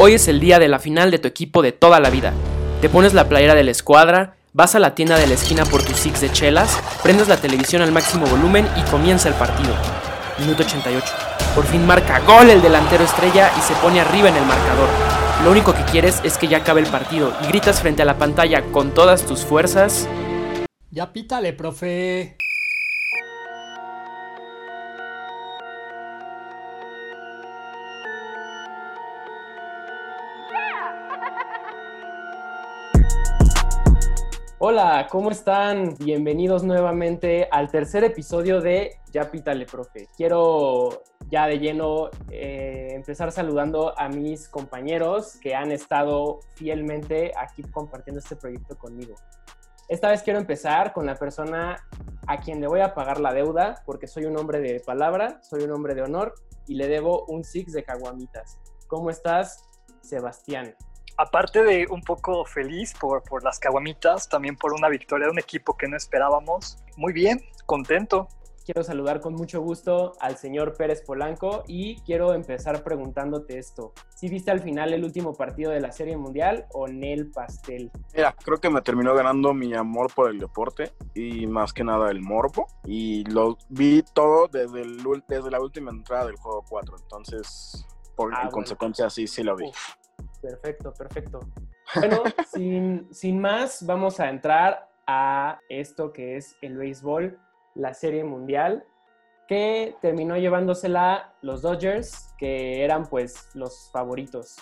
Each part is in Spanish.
Hoy es el día de la final de tu equipo de toda la vida. Te pones la playera de la escuadra, vas a la tienda de la esquina por tus six de chelas, prendes la televisión al máximo volumen y comienza el partido. Minuto 88. Por fin marca gol el delantero estrella y se pone arriba en el marcador. Lo único que quieres es que ya acabe el partido y gritas frente a la pantalla con todas tus fuerzas. Ya pítale, profe. Hola, ¿cómo están? Bienvenidos nuevamente al tercer episodio de Ya Pítale, profe. Quiero ya de lleno eh, empezar saludando a mis compañeros que han estado fielmente aquí compartiendo este proyecto conmigo. Esta vez quiero empezar con la persona a quien le voy a pagar la deuda, porque soy un hombre de palabra, soy un hombre de honor y le debo un six de caguamitas. ¿Cómo estás, Sebastián? Aparte de un poco feliz por, por las caguamitas, también por una victoria de un equipo que no esperábamos. Muy bien, contento. Quiero saludar con mucho gusto al señor Pérez Polanco y quiero empezar preguntándote esto. ¿Si viste al final el último partido de la Serie Mundial o Nel Pastel? Mira, creo que me terminó ganando mi amor por el deporte y más que nada el morbo. Y lo vi todo desde, el, desde la última entrada del juego 4. Entonces, por ah, consecuencia, sí, sí lo vi. Perfecto, perfecto. Bueno, sin, más, vamos a entrar a esto que es el béisbol, la Serie Mundial, que terminó llevándosela los Dodgers, que eran pues los favoritos.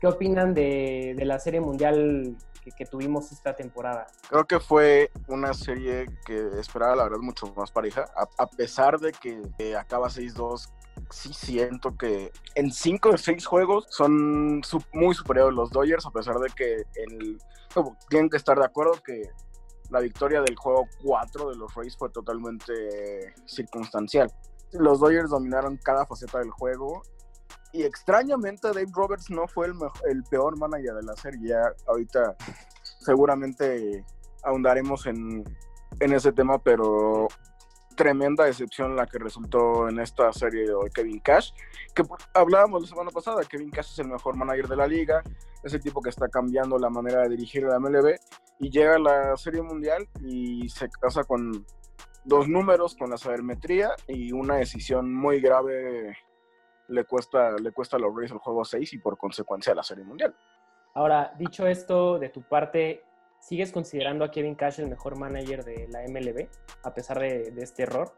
¿Qué opinan de, la Serie Mundial que, tuvimos esta temporada? Creo que fue una serie que esperaba la verdad mucho más pareja, a, pesar de que acaba 6-2 sí siento que en cinco de seis juegos son muy superiores los Dodgers, a pesar de que tienen que estar de acuerdo que la victoria del juego 4 de los Rays fue totalmente circunstancial. Los Dodgers dominaron cada faceta del juego y extrañamente Dave Roberts no fue el, el peor manager de la serie. Ya ahorita seguramente ahondaremos en ese tema, pero tremenda decepción la que resultó en esta serie de Kevin Cash, que hablábamos la semana pasada, Kevin Cash es el mejor manager de la liga, es el tipo que está cambiando la manera de dirigir la MLB y llega a la serie mundial y se casa con dos números, con la sabermetría y una decisión muy grave le cuesta, le cuesta a los Rays el juego 6 y por consecuencia la serie mundial. Ahora, dicho esto de tu parte, ¿Sigues considerando a Kevin Cash el mejor manager de la MLB, a pesar de, este error?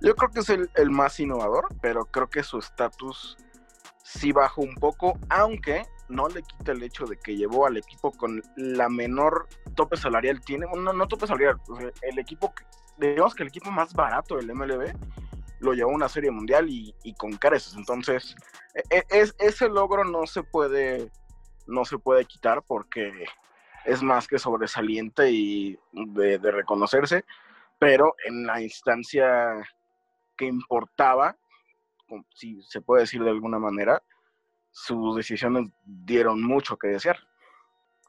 Yo creo que es el, más innovador, pero creo que su estatus sí bajó un poco, aunque no le quita el hecho de que llevó al equipo con la menor tope salarial. Tiene, no, no tope salarial, el equipo, digamos que el equipo más barato del MLB lo llevó a una serie mundial y, con careces. Entonces, e, e, es, ese logro no se puede, no se puede quitar porque es más que sobresaliente y de, reconocerse, pero en la instancia que importaba, si se puede decir de alguna manera, sus decisiones dieron mucho que desear.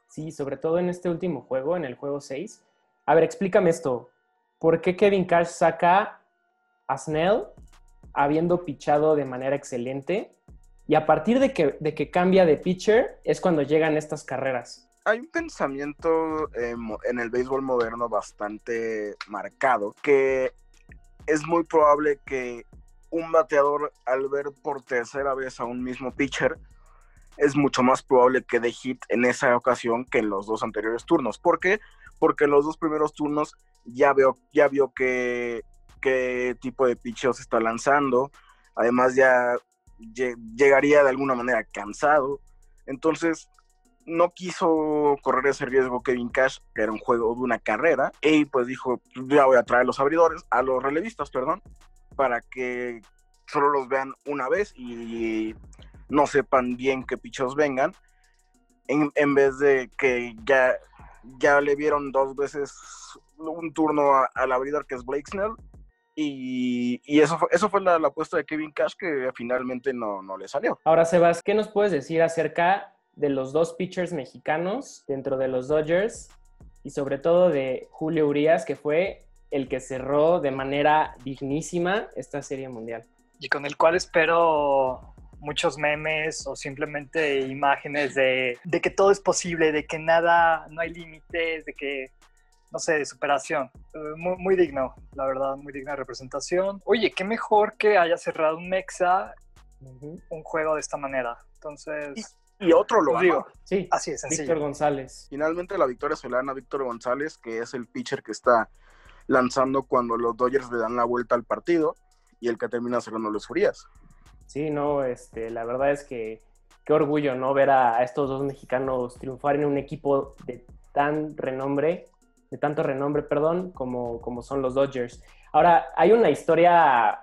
Sí, sobre todo en este último juego, en el juego 6. A ver, explícame esto. ¿Por qué Kevin Cash saca a Snell habiendo pichado de manera excelente? Y a partir de que, de que cambia de pitcher es cuando llegan estas carreras hay un pensamiento eh, en el béisbol moderno bastante marcado que es muy probable que un bateador al ver por tercera vez a un mismo pitcher es mucho más probable que dé hit en esa ocasión que en los dos anteriores turnos. ¿Por qué? Porque en los dos primeros turnos ya, veo, ya vio qué, qué tipo de se está lanzando. Además ya llegaría de alguna manera cansado. Entonces no quiso correr ese riesgo Kevin Cash, que era un juego de una carrera, y pues dijo, ya voy a traer los abridores, a los relevistas, perdón, para que solo los vean una vez y no sepan bien qué pichos vengan, en, vez de que ya, ya le vieron dos veces un turno al abridor que es Blake Snell, y, eso fue, eso fue la, apuesta de Kevin Cash que finalmente no, no le salió. Ahora, Sebas, ¿qué nos puedes decir acerca de los dos pitchers mexicanos dentro de los Dodgers y sobre todo de Julio Urias, que fue el que cerró de manera dignísima esta serie mundial. Y con el cual espero muchos memes o simplemente imágenes de, de que todo es posible, de que nada, no hay límites, de que no sé, de superación. Eh, muy, muy, digno, la verdad, muy digna representación. Oye, qué mejor que haya cerrado un Mexa, un juego de esta manera. Entonces... Y, otro lo pues digo. Sí, así es, Víctor González. Finalmente la victoria se la dan a Víctor González, que es el pitcher que está lanzando cuando los Dodgers le dan la vuelta al partido y el que termina cerrando los Furias. Sí, no, este, la verdad es que qué orgullo, ¿no? Ver a estos dos mexicanos triunfar en un equipo de tan renombre de tanto renombre, perdón, como, como son los Dodgers. Ahora, hay una historia,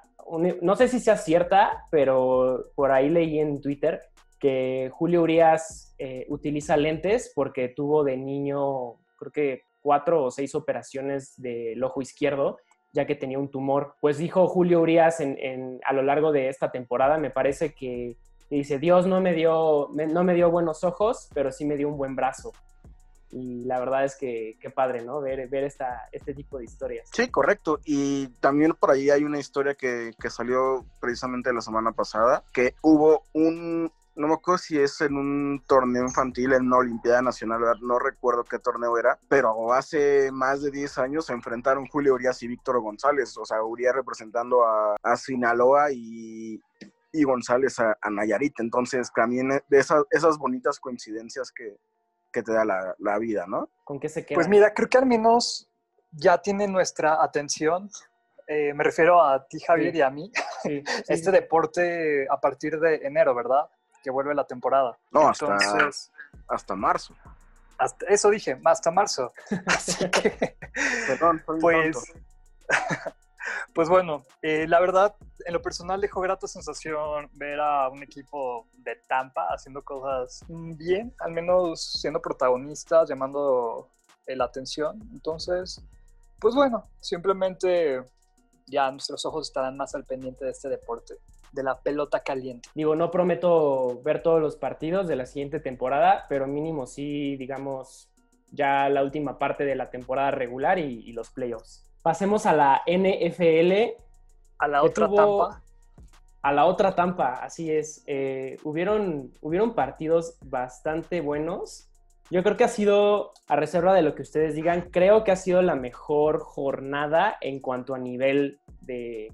no sé si sea cierta, pero por ahí leí en Twitter que Julio Urias eh, utiliza lentes porque tuvo de niño, creo que cuatro o seis operaciones del ojo izquierdo, ya que tenía un tumor. Pues dijo Julio Urias en, a lo largo de esta temporada, me parece que dice, Dios no me, dio, no me dio buenos ojos, pero sí me dio un buen brazo y la verdad es que qué padre, ¿no? Ver, ver esta, este tipo de historias. Sí, correcto. Y también por ahí hay una historia que, que salió precisamente la semana pasada, que hubo un, no me acuerdo si es en un torneo infantil, en una Olimpiada Nacional, no recuerdo qué torneo era, pero hace más de 10 años se enfrentaron Julio Urias y Víctor González, o sea, Urias representando a, a Sinaloa y, y González a, a, Nayarit. Entonces, también de esas, esas bonitas coincidencias que, que te da la, vida, ¿no? ¿Con qué se queda? Pues mira, creo que al menos ya tiene nuestra atención. Eh, me refiero a ti, Javier, y a mí. este deporte a partir de enero, ¿verdad? Que vuelve la temporada. No, hasta, hasta marzo. Hasta, eso dije, hasta marzo. Así que, Perdón, pues, pues bueno, eh, la verdad, en lo personal dejó grata sensación ver a un equipo de Tampa haciendo cosas bien, al menos siendo protagonistas, llamando la atención. Entonces, pues bueno, simplemente ya nuestros ojos estarán más al pendiente de este deporte, de la pelota caliente. Digo, no prometo ver todos los partidos de la siguiente temporada, pero mínimo sí, digamos, ya la última parte de la temporada regular y, y los playoffs. Pasemos a la NFL. A la otra Tampa. A la otra Tampa, así es. Eh, hubieron, hubieron partidos bastante buenos. Yo creo que ha sido, a reserva de lo que ustedes digan, creo que ha sido la mejor jornada en cuanto a nivel de,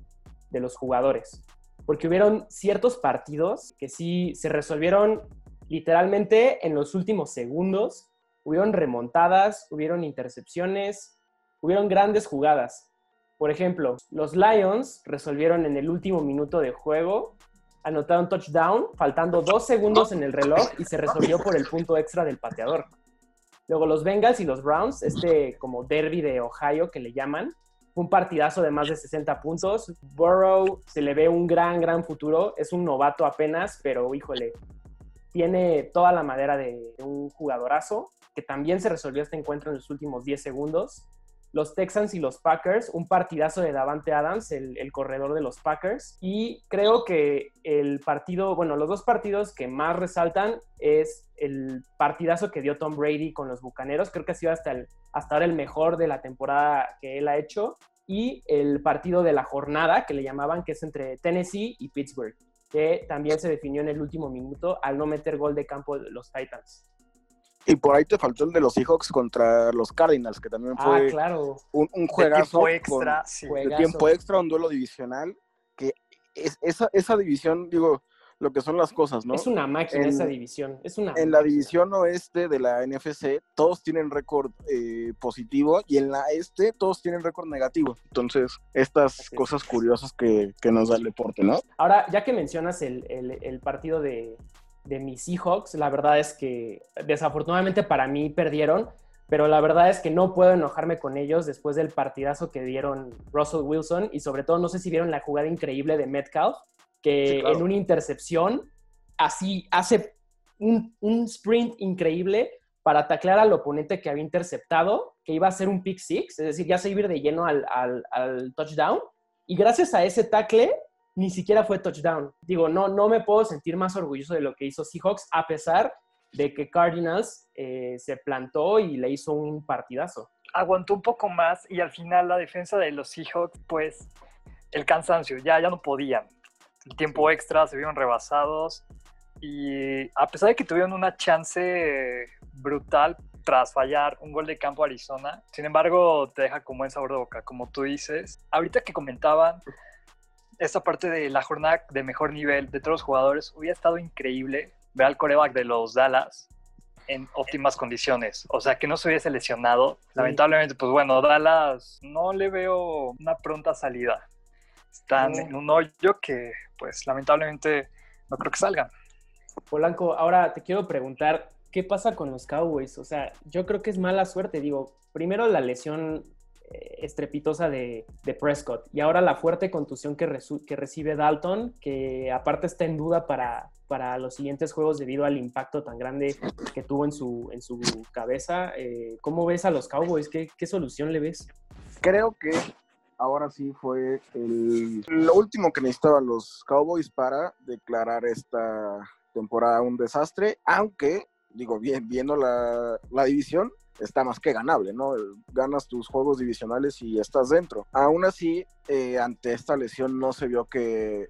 de los jugadores. Porque hubieron ciertos partidos que sí se resolvieron literalmente en los últimos segundos. Hubieron remontadas, hubieron intercepciones, hubieron grandes jugadas. Por ejemplo, los Lions resolvieron en el último minuto de juego, anotaron touchdown, faltando dos segundos en el reloj y se resolvió por el punto extra del pateador. Luego los Bengals y los Browns, este como derby de Ohio que le llaman, un partidazo de más de 60 puntos. Burrow se le ve un gran, gran futuro. Es un novato apenas, pero híjole, tiene toda la madera de un jugadorazo que también se resolvió este encuentro en los últimos 10 segundos los Texans y los Packers, un partidazo de Davante Adams, el, corredor de los Packers. Y creo que el partido, bueno, los dos partidos que más resaltan es el partidazo que dio Tom Brady con los Bucaneros. Creo que ha sido hasta, hasta ahora el mejor de la temporada que él ha hecho. Y el partido de la jornada, que le llamaban, que es entre Tennessee y Pittsburgh, que también se definió en el último minuto al no meter gol de campo los Titans. Y por ahí te faltó el de los Seahawks contra los Cardinals, que también ah, fue un, un, juegazo. De tiempo extra, De tiempo extra, un duelo divisional. Que es, esa, esa división, digo, lo que son las cosas, ¿no? Es una máquina esa división. Es una en la división oeste de la NFC, todos tienen récord eh, positivo y en la este, todos tienen récord negativo. Entonces, estas cosas curiosas que, que, nos da el deporte, ¿no? Ahora, ya que mencionas el, el, el partido de, de mis Seahawks. La verdad es que desafortunadamente para mí perdieron, pero la verdad es que no puedo enojarme con ellos después del partidazo que dieron Russell Wilson y sobre todo no sé si vieron la jugada increíble de Metcalf, que en una intercepción así hace un, sprint increíble para taclear al oponente que había interceptado, que iba a ser un pick six, es decir, ya se iba a ir de lleno al, al touchdown. Y gracias a ese tackle ni siquiera fue touchdown. Digo, no, no me puedo sentir más orgulloso de lo que hizo Seahawks, a pesar de que Cardinals eh, se plantó y le hizo un partidazo. Aguantó un poco más y al final la defensa de los Seahawks, pues el cansancio, ya, ya no podían. el tiempo extra, se vieron rebasados y a pesar de que tuvieron una chance brutal tras fallar un gol de campo a Arizona, sin embargo te deja como buen sabor de boca, como tú dices. Ahorita que comentaban esta parte de la jornada de mejor nivel de todos los jugadores, hubiera estado increíble ver al coreback de los Dallas en óptimas condiciones. O sea, que no se hubiese lesionado. Lamentablemente, pues bueno, Dallas no le veo una pronta salida. Están en un hoyo que, pues lamentablemente, no creo que salgan. Polanco, ahora te quiero preguntar, ¿qué pasa con los Cowboys? O sea, yo creo que es mala suerte. Digo, primero la lesión estrepitosa de, Prescott y ahora la fuerte contusión que, recibe Dalton, que aparte está en duda para, para los siguientes juegos debido al impacto tan grande que tuvo en su, en su cabeza. Eh, ¿Cómo ves a los Cowboys? ¿Qué, ¿Qué solución le ves? Creo que ahora sí fue lo último que necesitaban los Cowboys para declarar esta temporada un desastre, aunque, digo, bien, viendo la, división, está más que ganable, ¿no? Ganas tus juegos divisionales y estás dentro. Aún así, eh, ante esta lesión no se vio que,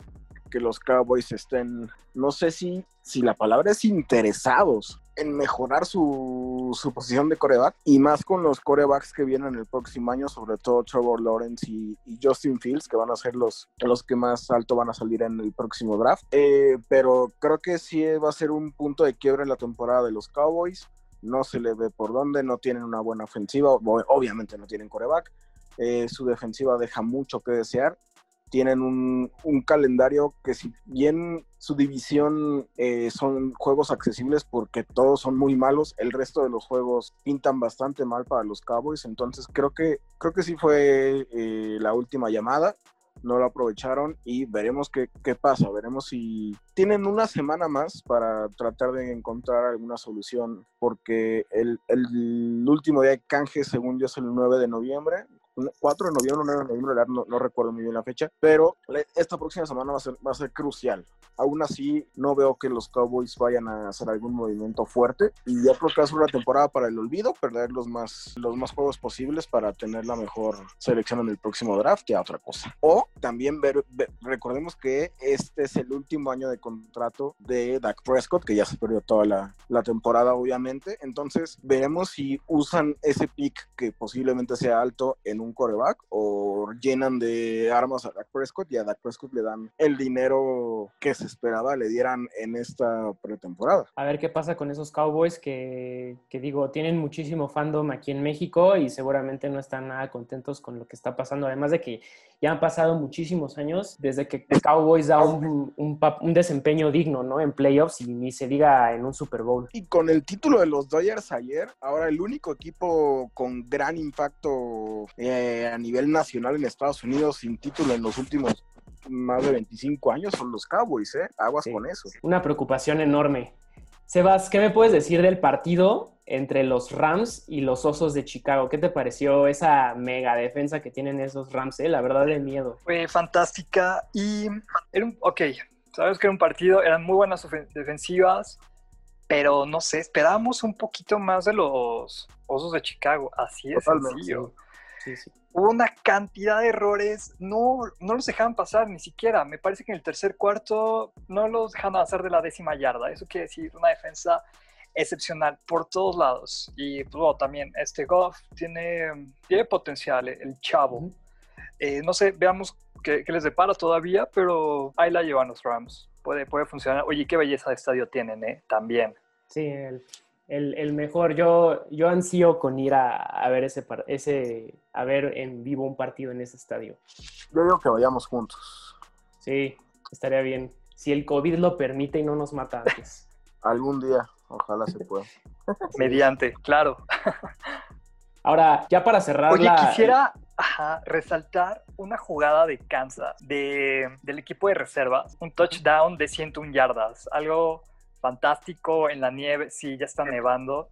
que los Cowboys estén, no sé si, si la palabra es interesados en mejorar su, su posición de coreback y más con los corebacks que vienen el próximo año, sobre todo Trevor Lawrence y, Justin Fields, que van a ser los, los que más alto van a salir en el próximo draft. Eh, pero creo que sí va a ser un punto de quiebre en la temporada de los Cowboys. No se le ve por dónde, no tienen una buena ofensiva, obviamente no tienen coreback. Eh, su defensiva deja mucho que desear tienen un, calendario que si bien su división eh, son juegos accesibles porque todos son muy malos, el resto de los juegos pintan bastante mal para los Cowboys, entonces creo que, creo que sí fue eh, la última llamada, no lo aprovecharon y veremos qué, qué, pasa, veremos si tienen una semana más para tratar de encontrar alguna solución, porque el, el último día de canje, según yo, es el 9 de noviembre, 4 de noviembre, 9 de noviembre, no, no, recuerdo muy bien la fecha, pero esta próxima semana va a, ser, va a ser crucial. Aún así, no veo que los Cowboys vayan a hacer algún movimiento fuerte y yo creo que va a ser una temporada para el olvido, perder los más, los más juegos posibles para tener la mejor selección en el próximo draft que a otra cosa. O también ver, recordemos que este es el último año de contrato de Dak Prescott, que ya se perdió toda la, la temporada, obviamente. Entonces, veremos si usan ese pick que posiblemente sea alto en un coreback o llenan de armas a Dak Prescott y a Dak Prescott le dan el dinero que se esperaba le dieran en esta pretemporada. A ver qué pasa con esos Cowboys que, que digo, tienen muchísimo fandom aquí en México y seguramente no están nada contentos con lo que está pasando. Además de que ya han pasado muchísimos años desde que Cowboys da un, un, un desempeño digno, ¿no? En playoffs y ni se diga en un Super Bowl. Y con el título de los Dodgers ayer, ahora el único equipo con gran impacto eh, eh, a nivel nacional en Estados Unidos sin título en los últimos más de 25 años son los Cowboys, ¿eh? Aguas con eso. Una preocupación enorme. Sebas, ¿qué me puedes decir del partido entre los Rams y los Osos de Chicago? ¿Qué te pareció esa mega defensa que tienen esos Rams? Eh? La verdad de miedo. Fue fantástica y era un, ok, sabes que era un partido, eran muy buenas defensivas, pero no sé, esperábamos un poquito más de los Osos de Chicago, así es sencillo. Hubo una cantidad de errores, no, no los dejaban pasar ni siquiera. Me parece que en el tercer cuarto no los dejaban hacer de la décima yarda. Eso quiere decir una defensa excepcional por todos lados. Y pues, también este Goff tiene, tiene potencial, el chavo. Eh, no sé, veamos qué, les depara todavía, pero ahí la llevan los Rams. Puede, puede funcionar. Oye, qué belleza de estadio tienen, ¿eh? También. Sí, el, el, mejor. Yo, yo ansío con ir a, ver ese, ese, a ver en vivo un partido en ese estadio. Yo digo que vayamos juntos. Sí, estaría bien. Si el COVID lo permite y no nos mata antes. Algún día, ojalá se pueda. Mediante, claro. Ahora, ya para cerrar. Oye, quisiera resaltar una jugada de Kansas, de, del equipo de reservas, un touchdown de 101 yardas, algo fantástico en la nieve, sí, ya está nevando,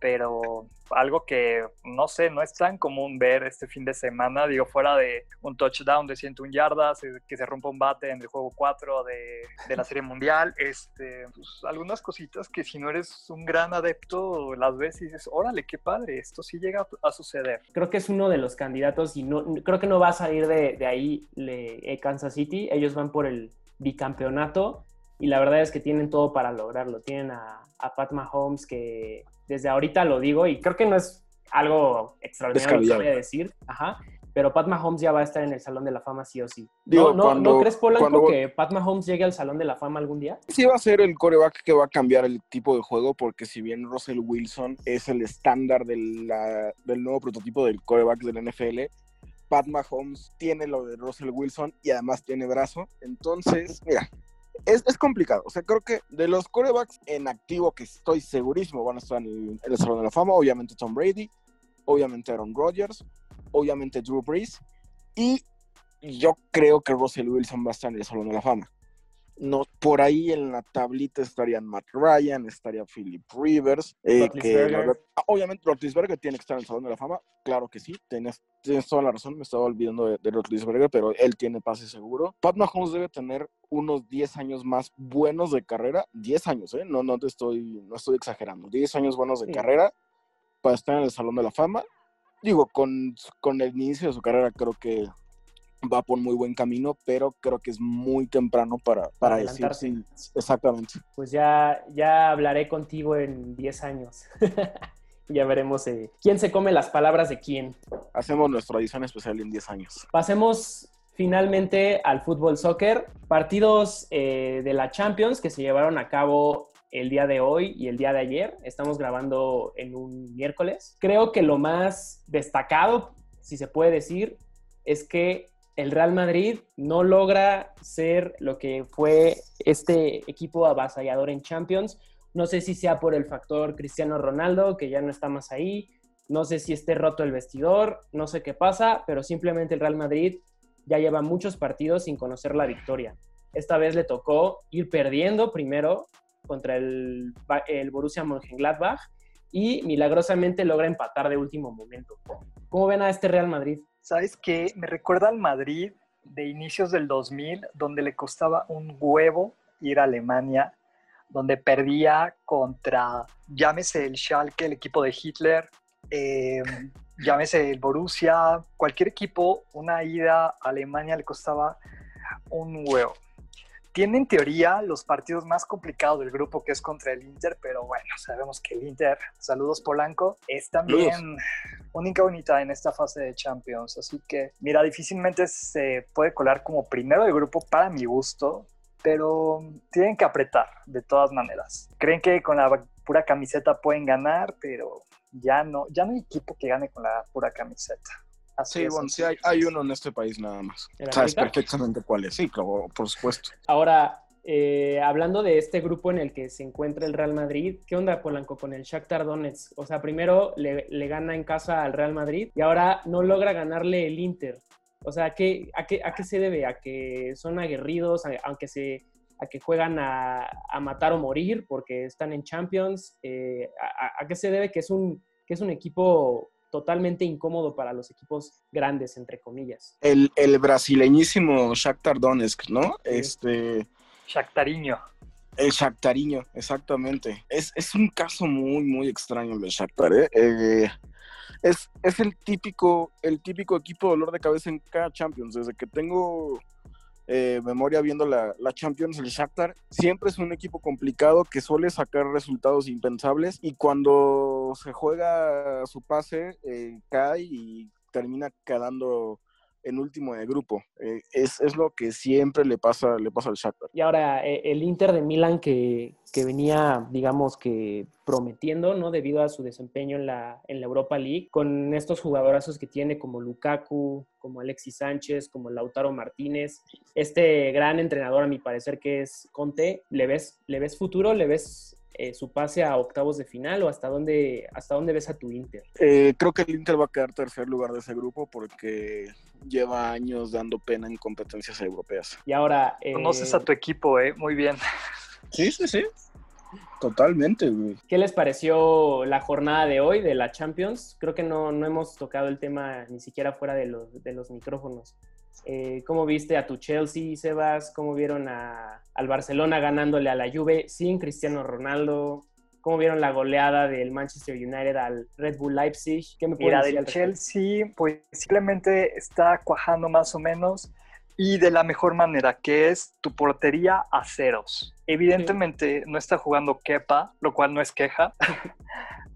pero algo que no sé, no es tan común ver este fin de semana, digo, fuera de un touchdown de 101 yardas, eh, que se rompa un bate en el juego 4 de, de la Serie Mundial, este, pues, algunas cositas que si no eres un gran adepto las ves y dices, órale, qué padre, esto sí llega a suceder. Creo que es uno de los candidatos y no, creo que no va a salir de, de ahí le, Kansas City, ellos van por el bicampeonato y la verdad es que tienen todo para lograrlo. Tienen a, a Pat Mahomes que desde ahorita lo digo y creo que no es algo extraordinario que voy a decir, ajá, pero Pat Mahomes ya va a estar en el Salón de la Fama sí o sí. ¿No, no, crees, Polanco, que Pat Mahomes llegue al Salón de la Fama algún día? Sí va a ser el coreback que va a cambiar el tipo de juego, porque si bien Russell Wilson es el estándar del nuevo prototipo del coreback del NFL, Pat Mahomes tiene lo de Russell Wilson y además tiene brazo. Entonces, mira, es, es, complicado. O sea, creo que de los corebacks en activo que estoy segurísimo van a estar en el, Salón de la Fama, obviamente Tom Brady, obviamente Aaron Rodgers, obviamente Drew Brees, y yo creo que Russell Wilson va a estar en el Salón de la Fama. No, por ahí en la tablita estarían Matt Ryan, estaría Philip Rivers, eh, que ah, obviamente Roethlisberger tiene que estar en el Salón de la Fama, claro que sí, tienes, tienes toda la razón, me estaba olvidando de, de pero él tiene pase seguro. Pat Mahomes debe tener unos 10 años más buenos de carrera, 10 años, ¿eh? no, no te estoy, no estoy exagerando, 10 años buenos de carrera para estar en el Salón de la Fama. Digo, con, con el inicio de su carrera creo que va por muy buen camino, pero creo que es muy temprano para, para, decir sí, exactamente. Pues ya, ya hablaré contigo en 10 años. ya veremos eh, quién se come las palabras de quién. Hacemos nuestra edición especial en 10 años. Pasemos finalmente al fútbol soccer. Partidos eh, de la Champions que se llevaron a cabo el día de hoy y el día de ayer. Estamos grabando en un miércoles. Creo que lo más destacado, si se puede decir, es que el Real Madrid no logra ser lo que fue este equipo avasallador en Champions. No sé si sea por el factor Cristiano Ronaldo, que ya no está más ahí. No sé si esté roto el vestidor, no sé qué pasa, pero simplemente el Real Madrid ya lleva muchos partidos sin conocer la victoria. Esta vez le tocó ir perdiendo primero contra el, Borussia Mönchengladbach y milagrosamente logra empatar de último momento. ¿Cómo ven a este Real Madrid? ¿Sabes qué? Me recuerda al Madrid de inicios del 2000, donde le costaba un huevo ir a Alemania, donde perdía contra, llámese el Schalke, el equipo de Hitler, eh, llámese el Borussia, cualquier equipo, una ida a Alemania le costaba un huevo tiene en teoría los partidos más complicados del grupo que es contra el Inter, pero bueno, sabemos que el Inter, saludos Polanco, es también una incógnita en esta fase de Champions. Así que, mira, difícilmente se puede colar como primero del grupo para mi gusto, pero tienen que apretar de todas maneras. Creen que con la pura camiseta pueden ganar, pero ya no, ya no hay equipo que gane con la pura camiseta sí, bueno, sí hay, uno en este país nada más. Sabes perfectamente cuál es, sí, claro, por supuesto. Ahora, eh, hablando de este grupo en el que se encuentra el Real Madrid, ¿qué onda Polanco con el Shakhtar Donetsk? O sea, primero le, gana en casa al Real Madrid y ahora no logra ganarle el Inter. O sea, ¿a qué, a qué, a qué se debe? ¿A que son aguerridos? aunque se, a que juegan a, matar o morir porque están en Champions. Eh, a, qué se debe que es un, que es un equipo totalmente incómodo para los equipos grandes, entre comillas. El, el brasileñísimo Shakhtar Donetsk, ¿no? Este... Shakhtariño. El Shakhtariño, exactamente. Es, es, un caso muy, muy extraño el de Shakhtar, ¿eh? eh es, es el típico, el típico equipo dolor de cabeza en cada Champions. Desde que tengo eh, memoria viendo la, la, Champions, el Shakhtar siempre es un equipo complicado que suele sacar resultados impensables y cuando se juega su pase eh, cae y termina quedando en último de grupo. Eh, es, es, lo que siempre le pasa, le pasa al Shakhtar. Y ahora, eh, el Inter de Milán que, que, venía, digamos que prometiendo, ¿no? Debido a su desempeño en la, en la Europa League, con estos jugadorazos que tiene como Lukaku, como Alexis Sánchez, como Lautaro Martínez. Este gran entrenador, a mi parecer, que es Conte, ¿le ves, le ves futuro? ¿Le ves eh, su pase a octavos de final o hasta dónde, hasta dónde ves a tu Inter? Eh, creo que el Inter va a quedar tercer lugar de ese grupo porque lleva años dando pena en competencias europeas. Y ahora... Eh, Conoces a tu equipo, ¿eh? Muy bien. Sí, sí, sí. Totalmente, güey. ¿Qué les pareció la jornada de hoy de la Champions? Creo que no, no hemos tocado el tema ni siquiera fuera de los, de los micrófonos. Eh, ¿Cómo viste a tu Chelsea, Sebas? ¿Cómo vieron al Barcelona ganándole a la Juve sin Cristiano Ronaldo? ¿Cómo vieron la goleada del Manchester United al Red Bull Leipzig? ¿Qué me Mira, del Chelsea, pues simplemente está cuajando más o menos. y de la mejor manera, que es tu portería a ceros. Evidentemente no está jugando Kepa, lo cual no es queja.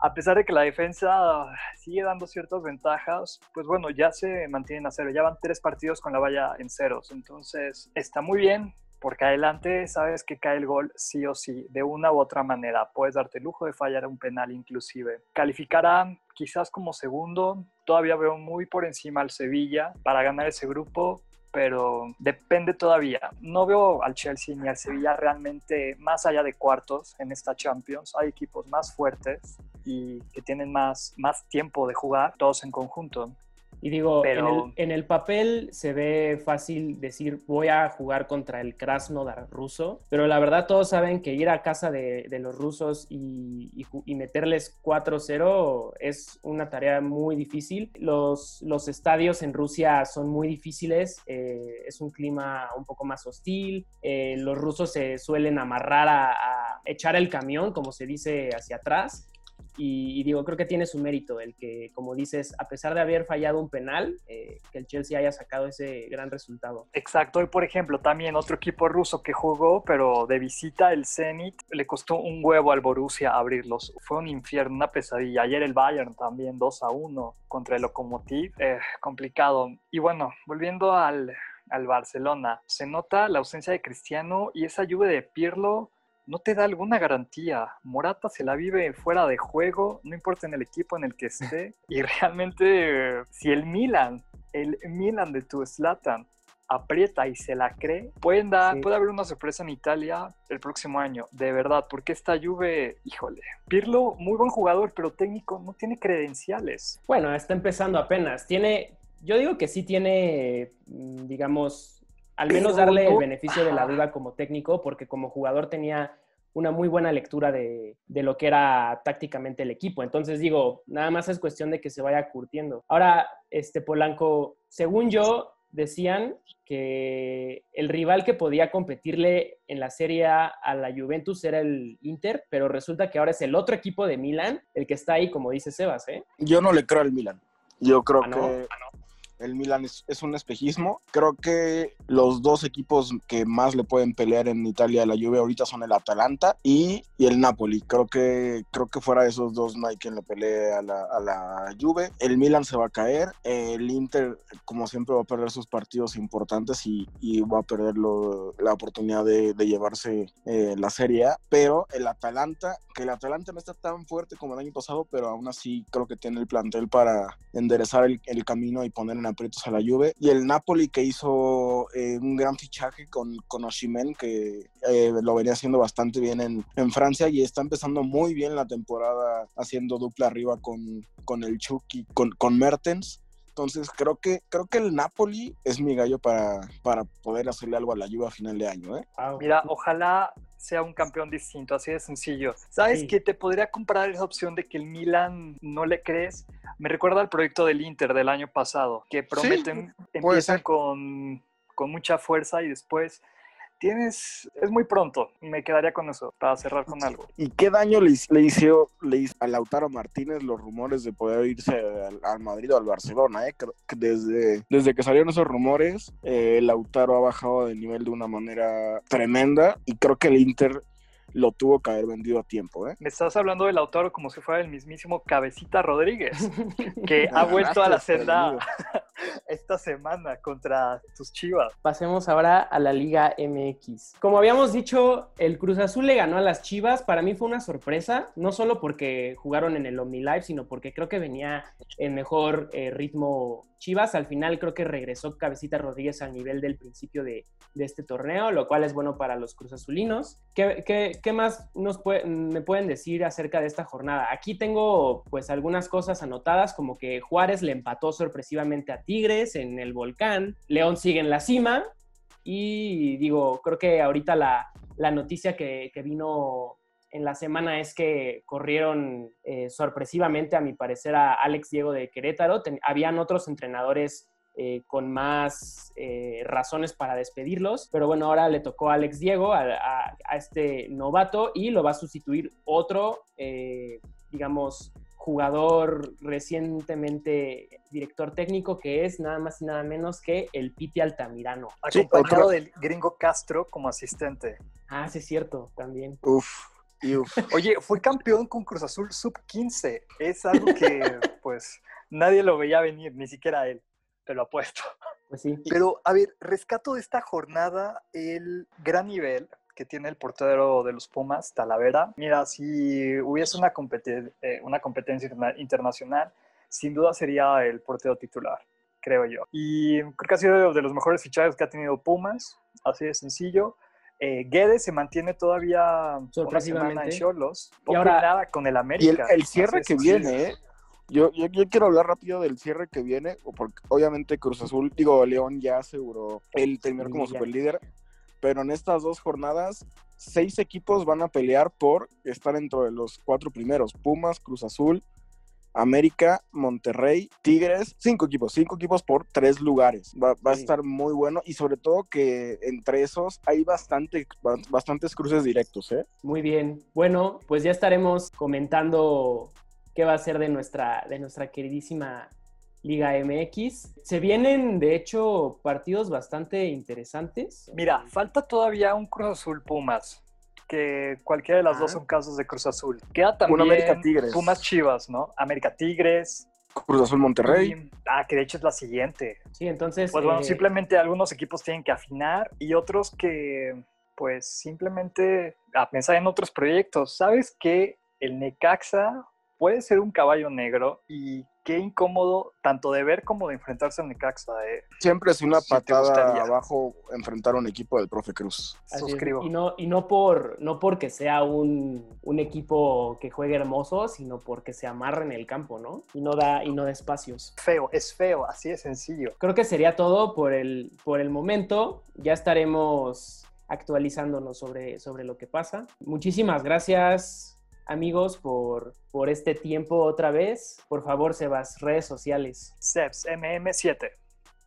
a pesar de que la defensa sigue dando ciertas ventajas, pues bueno, ya se mantienen a cero. Ya van tres partidos con la valla en ceros. Entonces está muy bien porque adelante sabes que cae el gol sí o sí, de una u otra manera. Puedes darte lujo de fallar un penal inclusive. Calificarán quizás como segundo. Todavía veo muy por encima al Sevilla para ganar ese grupo pero depende todavía. No veo al Chelsea ni al Sevilla realmente más allá de cuartos en esta Champions. Hay equipos más fuertes y que tienen más, más tiempo de jugar, todos en conjunto. Y digo, en, el, papel se ve fácil decir voy a jugar contra el Krasnodar ruso, pero la verdad todos saben que ir a casa de, los rusos y, meterles 4-0 es una tarea muy difícil. Los, los estadios en Rusia son muy difíciles, eh, es un clima un poco más hostil, eh, los rusos se suelen amarrar a echar el camión, como se dice, hacia atrás. Y, digo, creo que tiene su mérito el que, como dices, a pesar de haber fallado un penal, eh, que el Chelsea haya sacado ese gran resultado. Exacto, y por ejemplo, también otro equipo ruso que jugó, pero de visita, el Zenit, le costó un huevo al Borussia abrirlos. Fue un infierno, una pesadilla. Ayer el Bayern también 2 a 1 contra el Lokomotiv, eh, complicado. Y bueno, volviendo al, al Barcelona, se nota la ausencia de Cristiano y esa lluvia de Pirlo no te da alguna garantía. Morata se la vive fuera de juego, no importa en el equipo en el que esté. Y realmente, si el Milan, el Milan de tu Slatan, aprieta y se la cree, pueden dar, puede haber una sorpresa en Italia el próximo año, de verdad, porque esta Juve, híjole, Pirlo, muy buen jugador, pero técnico, no tiene credenciales. Bueno, está empezando apenas, tiene, yo digo que sí tiene, mm, digamos, al menos darle el beneficio de la duda como técnico, porque como jugador tenía una muy buena lectura de, lo que era tácticamente el equipo. Entonces digo, nada más es cuestión de que se vaya curtiendo. Ahora, este Polanco, según yo, decían que el rival que podía competirle en la Serie A a la Juventus era el Inter, pero resulta que ahora es el otro equipo de Milan el que está ahí, como dice Sebas, ¿eh? Yo no le creo al Milan. Yo creo ah, que ah, el Milan es, un espejismo. Creo que los dos equipos que más le pueden pelear en Italia a la Juve ahorita son el Atalanta y, el Napoli. Creo que, creo que fuera de esos dos no hay quien le pelee a la, a Juve. El Milan se va a caer. El Inter, como siempre, va a perder sus partidos importantes y, va a perder la oportunidad de, llevarse eh, la Serie A. Pero el Atalanta, que el Atalanta no está tan fuerte como el año pasado, pero aún así creo que tiene el plantel para enderezar el, el camino y poner en aprietos a la Juve. Y el Napoli que hizo eh, un gran fichaje con, con Oshimen, que eh, lo venía haciendo bastante bien en, en, Francia y está empezando muy bien la temporada haciendo dupla arriba con, con el Chucky, con, con Mertens. Entonces creo que creo que el Napoli es mi gallo para, para poder hacerle algo a la Juve a final de año. ¿eh? Mira, ojalá sea un campeón distinto, así de sencillo. ¿Sabes que te podría comprar esa opción de que el Milan no le crees? Me recuerda al proyecto del Inter del año pasado, que prometen, empiezan con, con mucha fuerza y después tienes, es muy pronto, me quedaría con eso, para cerrar con algo. ¿Y qué daño le, le hizo, le hizo a Lautaro Martínez los rumores de poder irse al, Madrid o al Barcelona? Eh? Desde, desde que salieron esos rumores, eh, Lautaro ha bajado de nivel de una manera tremenda y creo que el Inter lo tuvo que haber vendido a tiempo. ¿eh? Me estás hablando del autor como si fuera el mismísimo Cabecita Rodríguez, que ha vuelto a la senda esta semana contra tus chivas. Pasemos ahora a la Liga MX. Como habíamos dicho, el Cruz Azul le ganó a las chivas. Para mí fue una sorpresa, no solo porque jugaron en el OmniLive, sino porque creo que venía en mejor eh, ritmo Chivas. Al final creo que regresó Cabecita Rodríguez al nivel del principio de, este torneo, lo cual es bueno para los Cruz Azulinos. ¿Qué, más nos me pueden decir acerca de esta jornada? Aquí tengo pues algunas cosas anotadas, como que Juárez le empató sorpresivamente a Tigres en el volcán, León sigue en la cima y digo, creo que ahorita la, noticia que, que vino en la semana es que corrieron eh, sorpresivamente, a mi parecer, a Alex Diego de Querétaro. habían otros entrenadores eh, con más eh, razones para despedirlos, pero bueno, ahora le tocó a Alex Diego, a, este novato, y lo va a sustituir otro, digamos, jugador recientemente director técnico que es nada más y nada menos que el Piti Altamirano. Acompañado del gringo Castro como asistente. Ah, sí es cierto, también. Uf, y uf. Oye, fue campeón con Cruz Azul sub 15. Es algo que pues nadie lo veía venir, ni siquiera él. Te lo apuesto. Pues sí. Pero, a ver, rescato de esta jornada el gran nivel que tiene el portero de los Pumas, Talavera. Mira, si hubiese una, competen- eh, una competencia interna- internacional, sin duda sería el portero titular, creo yo. Y creo que ha sido de los mejores fichajes que ha tenido Pumas, así de sencillo. Eh, Guedes se mantiene todavía una semana en. Cholos. Y ahora- nada con el Y el, América. el cierre que viene, ¿eh? Yo, yo, yo quiero hablar rápido del cierre que viene, porque obviamente Cruz Azul, digo, León ya aseguró el terminar como superlíder, pero en estas dos jornadas, seis equipos van a pelear por estar dentro de los cuatro primeros: Pumas, Cruz Azul, América, Monterrey, Tigres, cinco equipos, cinco equipos por tres lugares. Va, va a estar muy bueno y sobre todo que entre esos hay bastante, ba- bastantes cruces directos, ¿eh? Muy bien. Bueno, pues ya estaremos comentando qué va a ser de nuestra, de nuestra queridísima Liga MX. Se vienen, de hecho, partidos bastante interesantes. Mira, falta todavía un Cruz Azul Pumas, que cualquiera de las Ah. dos son casos de Cruz Azul. Queda también América Tigres. Pumas Chivas, ¿no? América Tigres. Cruz Azul Monterrey. y- ah, que de hecho es la siguiente. Sí, entonces. Pues bueno, eh, simplemente algunos equipos tienen que afinar y otros que, pues simplemente a pensar en otros proyectos. ¿Sabes que el Necaxa puede ser un caballo negro y qué incómodo tanto de ver como de enfrentarse al Necaxa? eh. Siempre es una te patada abajo enfrentar a un equipo del profe Cruz. Suscribo. Y no, y no por no porque sea un, un equipo que juegue hermoso, sino porque se amarra en el campo, ¿no? Y no da, y no da espacios. Feo, es feo, así de sencillo. Creo que sería todo por el, por el momento. Ya estaremos actualizándonos sobre, sobre lo que pasa. Muchísimas gracias, amigos, por, por este tiempo otra vez. Por favor, Sebas, redes sociales. Sebs, MM7.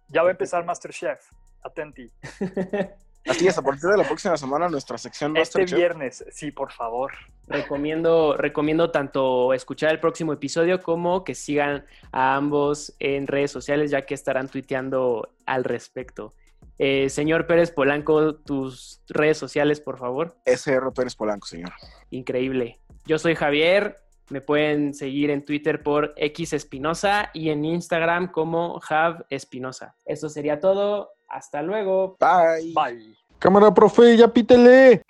Ya va a empezar Masterchef. Atenti. Así es, a partir de la próxima semana nuestra sección Este Masterchef. viernes, sí, por favor. recomiendo, recomiendo tanto escuchar el próximo episodio como que sigan a ambos en redes sociales, ya que estarán tuiteando al respecto. Eh, señor Pérez Polanco, tus redes sociales, por favor. SR Pérez Polanco, señor. Increíble. Yo soy Javier. Me pueden seguir en Twitter por X Espinosa y en Instagram como Jav Espinosa. Eso sería todo. Hasta luego. Bye. Bye. Cámara, profe, ya pítele.